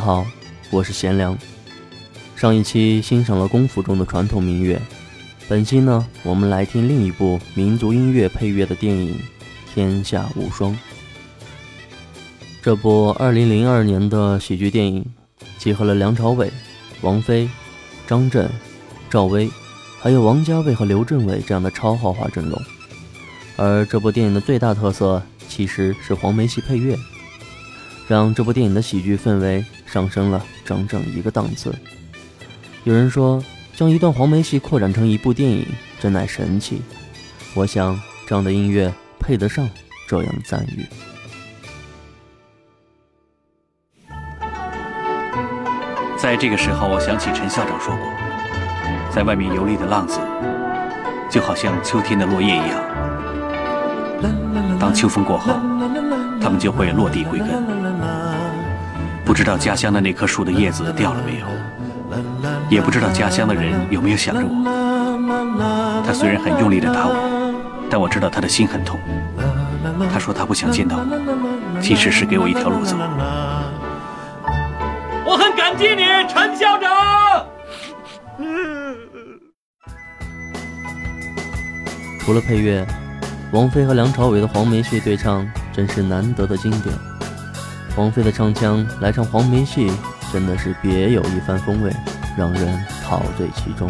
好，我是贤良。上一期欣赏了功夫中的传统民乐，本期呢，我们来听另一部民族音乐配乐的电影《天下无双》。这部2002年的喜剧电影，集合了梁朝伟、王菲、张震、赵薇，还有王家卫和刘镇伟这样的超豪华阵容。而这部电影的最大特色，其实是黄梅戏配乐。让这部电影的喜剧氛围上升了整整一个档次。有人说，将一段黄梅戏扩展成一部电影，真乃神奇。我想，这样的音乐配得上这样的赞誉。在这个时候，我想起陈校长说过，在外面游历的浪子，就好像秋天的落叶一样，当秋风过后，他们就会落地归根。不知道家乡的那棵树的叶子掉了没有，也不知道家乡的人有没有想着我。他虽然很用力的打我，但我知道他的心很痛。他说他不想见到我，其实是给我一条路走。我很感激你，陈校长。除了配乐，王菲和梁朝伟的黄梅戏对唱真是难得的经典。王菲的唱腔来唱黄梅戏，真的是别有一番风味，让人陶醉其中。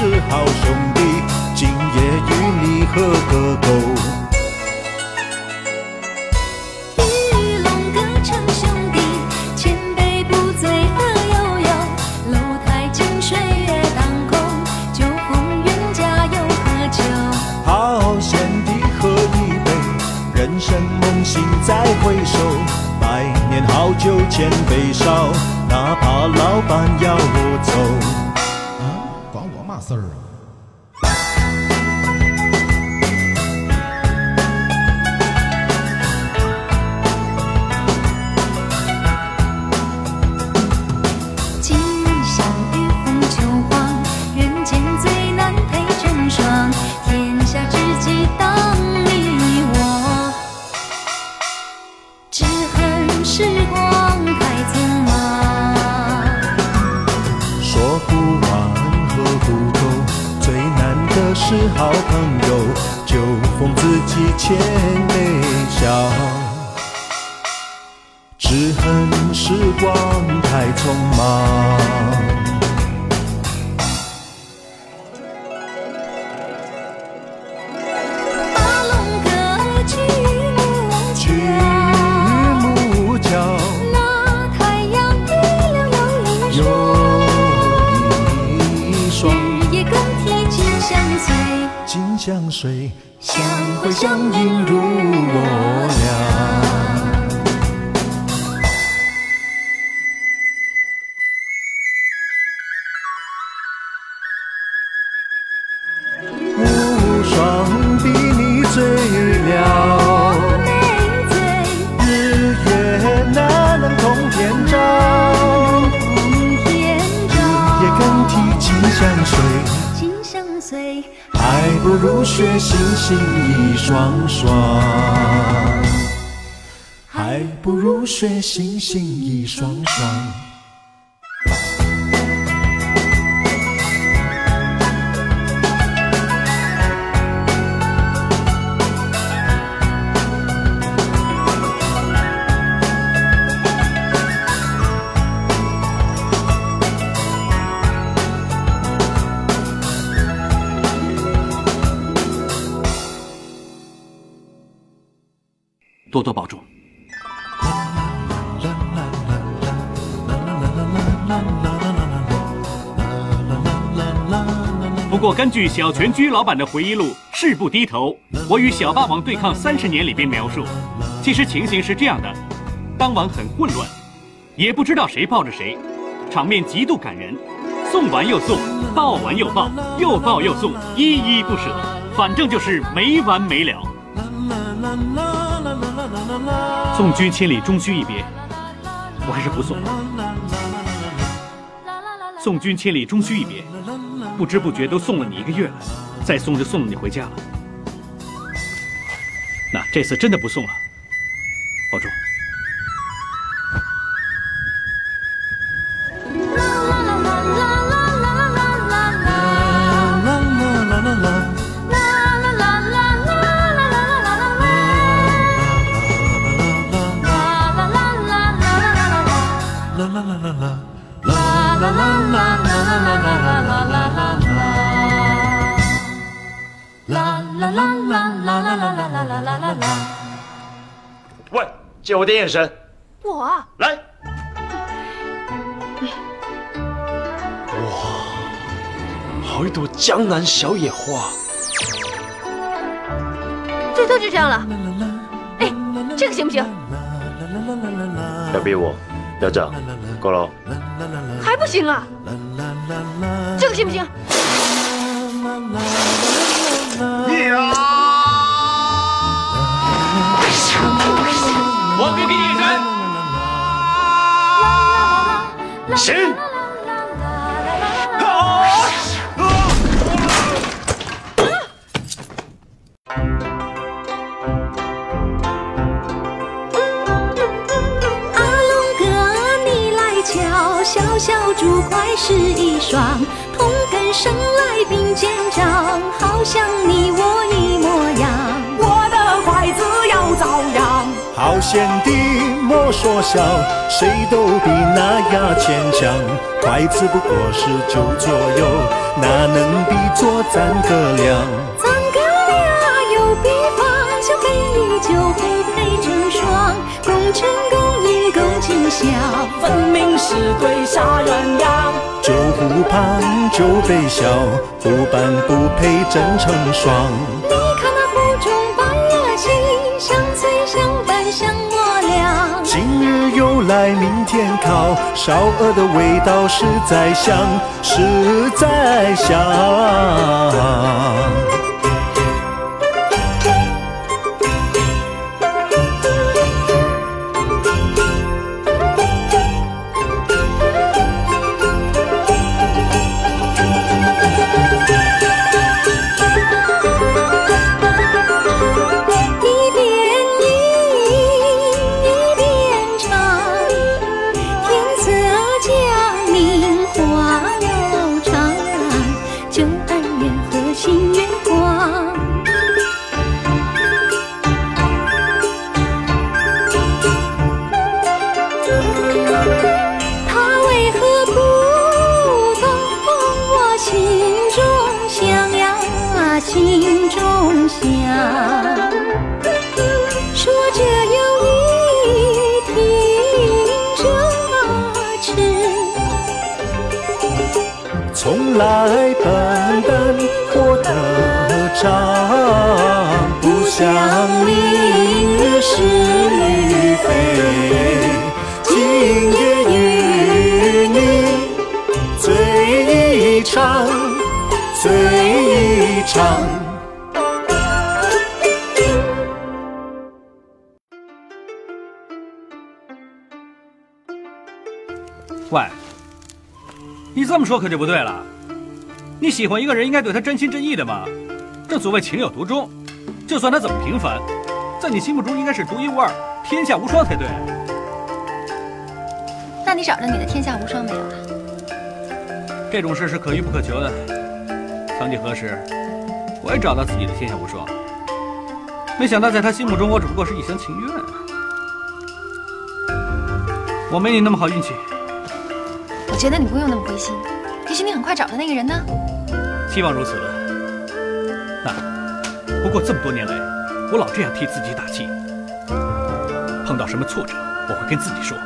是好兄弟，今夜与你喝个够。玉龙歌唱兄弟，千杯不醉喝悠悠。楼台尽水月当空，酒逢冤家又何求？好贤弟喝一杯，人生梦醒再回首。百年好酒千杯少，哪怕老板要我走。好朋友，酒逢知己千杯少。只恨时光太匆忙。水，相会相映入还不如学星星一双双，还不如学星星一双双。多多保重。不过，根据小泉居老板的回忆录《誓不低头：我与小霸王对抗三十年》里边描述，其实情形是这样的：当晚很混乱，也不知道谁抱着谁，场面极度感人。送完又送，抱完又抱，又抱又送，依依不舍，反正就是没完没了。啦啦啦啦送君千里终须一别，我还是不送了。送君千里终须一别，不知不觉都送了你一个月了，再送就送了你回家了。那这次真的不送了，保重。喂，借我点眼神。我啊，来。哇，好一朵江南小野花。最多就这样了。哎，这个行不行？要逼我，要这样，够了。还不行啊？这个行不行？我给你眼神。好贤弟莫说笑，谁都比那牙签强。筷子不过是九左右，哪能比作咱哥俩？咱哥俩有比方，小杯里酒壶配成双，共成共饮共尽孝，分明是对杀鸳鸯。酒壶旁酒杯小，不般不配真成双。来明天烤，烧鹅的味道实在香，实在香。心中想？说这有一听这痴，从来笨笨活得长，不想明日是与非。今夜与你醉一场，醉一场。喂，你这么说可就不对了。你喜欢一个人，应该对他真心真意的嘛。正所谓情有独钟，就算他怎么平凡，在你心目中应该是独一无二、天下无双才对。那你找着你的天下无双没有啊？这种事是可遇不可求的。曾几何时，我也找到自己的天下无双，没想到在他心目中，我只不过是一厢情愿。我没你那么好运气。我觉得你不用那么灰心，也许你很快找到那个人呢。希望如此。那不过这么多年来，我老这样替自己打气。碰到什么挫折，我会跟自己说，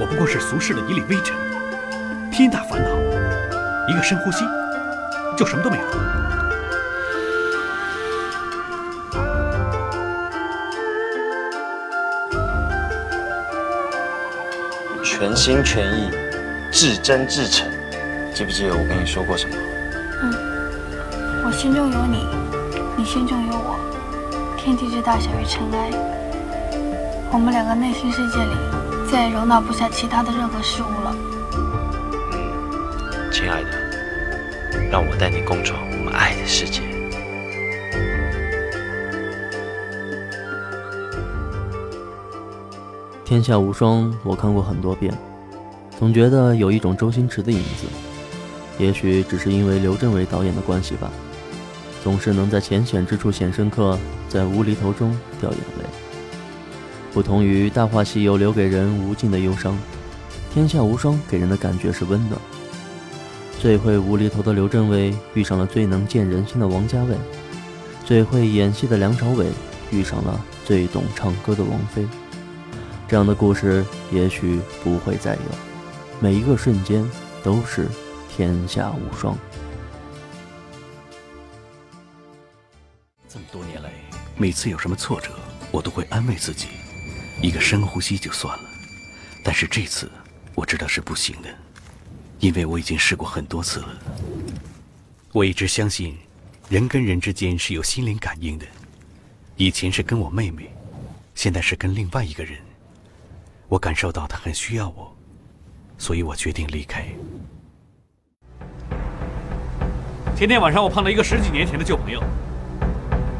我不过是俗世的一粒微尘，天大烦恼，一个深呼吸，就什么都没有了。全心全意，至真至诚，记不记得我跟你说过什么？嗯，我心中有你，你心中有我，天地之大小于尘埃。我们两个内心世界里再也容纳不下其他的任何事物了。嗯，亲爱的，让我带你共闯我们爱的世界。天下无双，我看过很多遍，总觉得有一种周星驰的影子。也许只是因为刘镇伟导演的关系吧，总是能在浅显之处显深刻，在无厘头中掉眼泪。不同于《大话西游》留给人无尽的忧伤，《天下无双》给人的感觉是温暖。最会无厘头的刘镇伟遇上了最能见人心的王家卫，最会演戏的梁朝伟遇上了最懂唱歌的王菲。这样的故事也许不会再有，每一个瞬间都是天下无双。这么多年来，每次有什么挫折，我都会安慰自己，一个深呼吸就算了。但是这次，我知道是不行的，因为我已经试过很多次了。我一直相信，人跟人之间是有心灵感应的。以前是跟我妹妹，现在是跟另外一个人。我感受到他很需要我，所以我决定离开。前天晚上我碰到一个十几年前的旧朋友，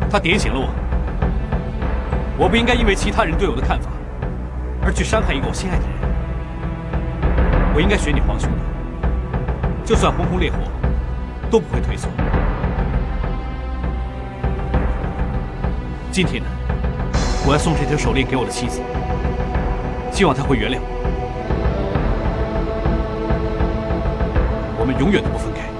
他点醒了我。我不应该因为其他人对我的看法，而去伤害一个我心爱的人。我应该选你皇兄，就算轰轰烈火，都不会退缩。今天呢，我要送这条手链给我的妻子。希望他会原谅我，我们永远都不分开。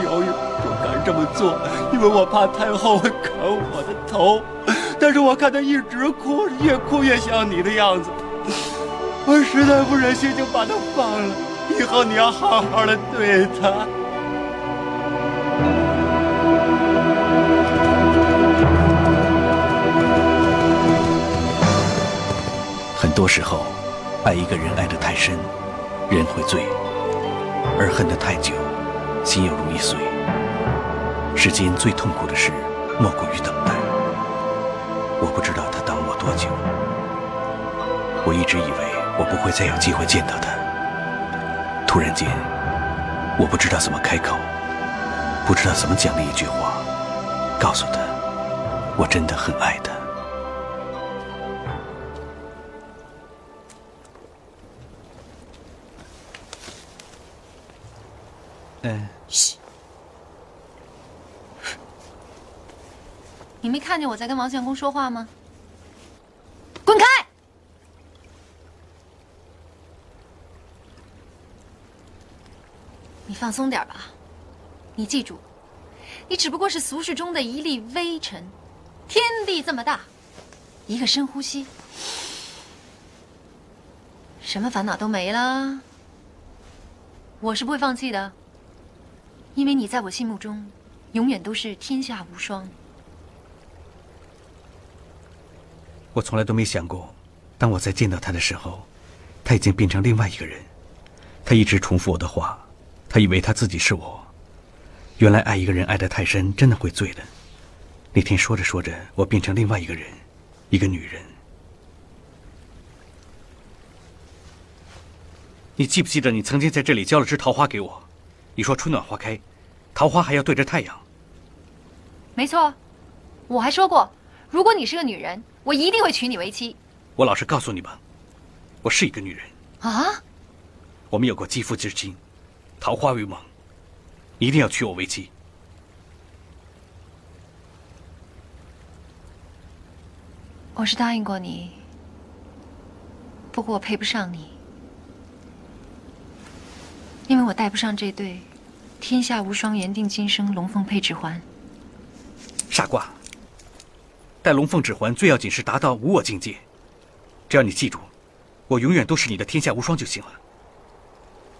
不敢这么做因为我怕太后会砍我的头，但是我看她一直哭，越哭越像你的样子，我实在不忍心就把她放了。以后你要好好的对她。很多时候，爱一个人爱得太深，人会醉；而恨得太久，心又容易碎。世间最痛苦的事，莫过于等待。我不知道他等我多久。我一直以为我不会再有机会见到他。突然间，我不知道怎么开口，不知道怎么讲的一句话，告诉他，我真的很爱他。看见我在跟王相公说话吗？滚开！你放松点吧。你记住，你只不过是俗世中的一粒微尘。天地这么大，一个深呼吸，什么烦恼都没了。我是不会放弃的，因为你在我心目中，永远都是天下无双。我从来都没想过，当我再见到他的时候，他已经变成另外一个人。他一直重复我的话，他以为他自己是我。原来爱一个人爱得太深，真的会醉的。那天说着说着，我变成另外一个人，一个女人。你记不记得你曾经在这里浇了枝桃花给我？你说春暖花开，桃花还要对着太阳。没错，我还说过，如果你是个女人。我一定会娶你为妻。我老实告诉你吧，我是一个女人。啊！我们有过肌肤之亲，桃花为盟，你一定要娶我为妻。我是答应过你，不过我配不上你，因为我戴不上这对“天下无双，缘定今生”龙凤配指环。傻瓜，戴龙凤指环最要紧是达到无我境界。只要你记住，我永远都是你的天下无双就行了。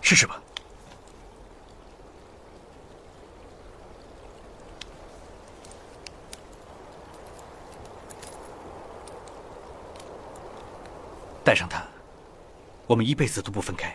试试吧。带上它，我们一辈子都不分开。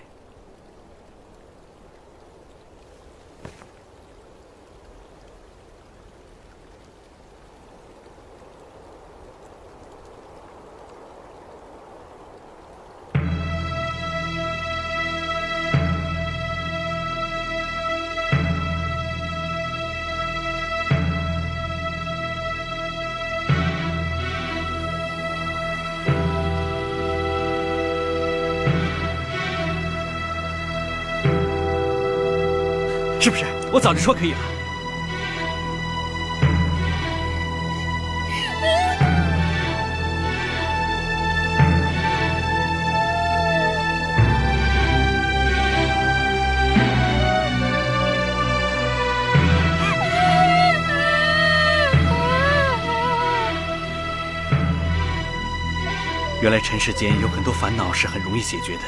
是不是？我早就说可以了。原来尘世间有很多烦恼是很容易解决的，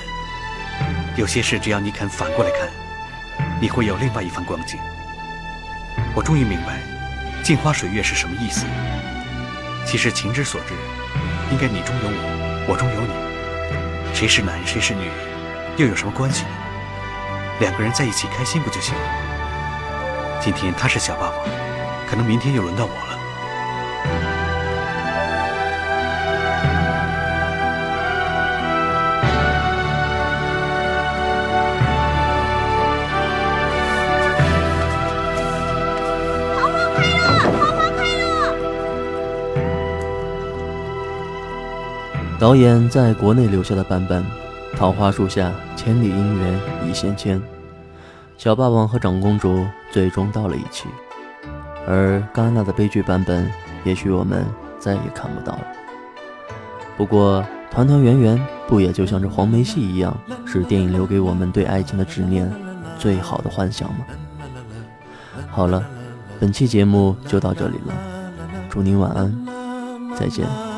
有些事只要你肯反过来看。你会有另外一番光景。我终于明白，镜花水月是什么意思。其实情之所至，应该你中有我，我中有你。谁是男，谁是女，又有什么关系呢？两个人在一起开心不就行了？今天他是小霸王，可能明天又轮到我了。导演在国内留下的版本，《桃花树下，千里姻缘一线牵》，小霸王和长公主最终到了一起。而戛纳的悲剧版本，也许我们再也看不到了。不过，团团圆圆不也就像这黄梅戏一样，是电影留给我们对爱情的执念最好的幻想吗？好了，本期节目就到这里了，祝您晚安，再见。